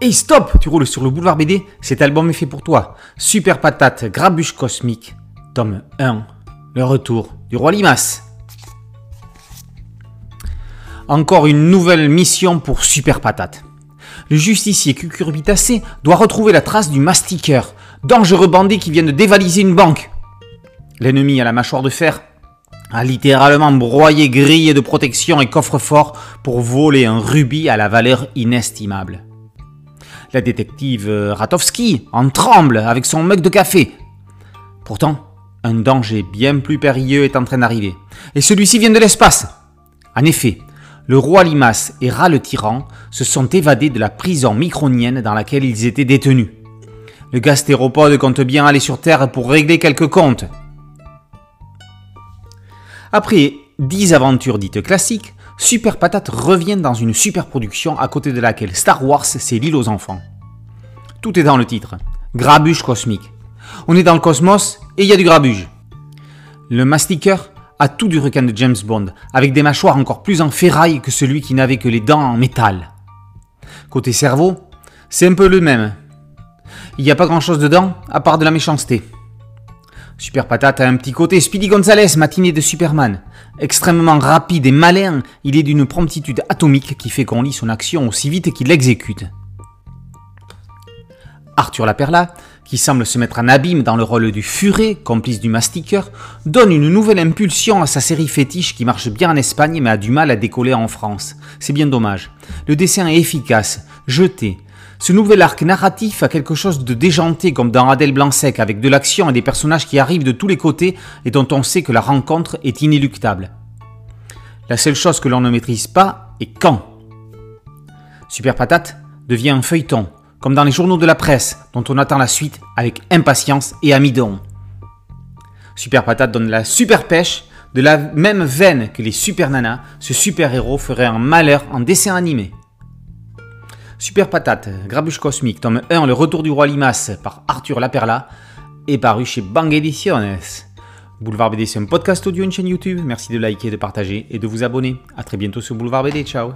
Hey stop Tu roules sur le boulevard BD Cet album est fait pour toi. Super Patate, Grabuche Cosmique, tome 1. Le retour du roi Limas. Encore une nouvelle mission pour Super Patate. Le justicier cucurbitacé doit retrouver la trace du mastiqueur, dangereux bandit qui vient de dévaliser une banque. L'ennemi à la mâchoire de fer a littéralement broyé grilles de protection et coffre-fort pour voler un rubis à la valeur inestimable. La détective Ratowski en tremble avec son mug de café. Pourtant, un danger bien plus périlleux est en train d'arriver. Et celui-ci vient de l'espace. En effet, le roi Limas et Ra le tyran se sont évadés de la prison micronienne dans laquelle ils étaient détenus. Le gastéropode compte bien aller sur Terre pour régler quelques comptes. Après dix aventures dites classiques, Super Patate revient dans une super production à côté de laquelle Star Wars c'est l'île aux enfants. Tout est dans le titre. Grabuge cosmique. On est dans le cosmos et il y a du grabuge. Le mastiqueur a tout du requin de James Bond, avec des mâchoires encore plus en ferraille que celui qui n'avait que les dents en métal. Côté cerveau, c'est un peu le même. Il n'y a pas grand chose dedans, à part de la méchanceté. Super Patate a un petit côté Speedy Gonzales, matinée de Superman. Extrêmement rapide et malin, il est d'une promptitude atomique qui fait qu'on lit son action aussi vite qu'il l'exécute. Arthur Laperla, qui semble se mettre en abîme dans le rôle du furet, complice du mastiqueur, donne une nouvelle impulsion à sa série fétiche qui marche bien en Espagne mais a du mal à décoller en France. C'est bien dommage. Le dessin est efficace, jeté. Ce nouvel arc narratif a quelque chose de déjanté comme dans Adèle Blanc-Sec avec de l'action et des personnages qui arrivent de tous les côtés et dont on sait que la rencontre est inéluctable. La seule chose que l'on ne maîtrise pas est quand. Super Patate devient un feuilleton, comme dans les journaux de la presse, dont on attend la suite avec impatience et amidon. Super Patate donne la super pêche, de la même veine que les super nanas, ce super héros ferait un malheur en dessin animé. Super Patate, Grabuche Cosmique, tome 1, Le Retour du Roi Limas par Arthur Laperla, est paru chez Bang Ediciones. Boulevard BD, c'est un podcast audio, une chaîne YouTube. Merci de liker, de partager et de vous abonner. A très bientôt sur Boulevard BD. Ciao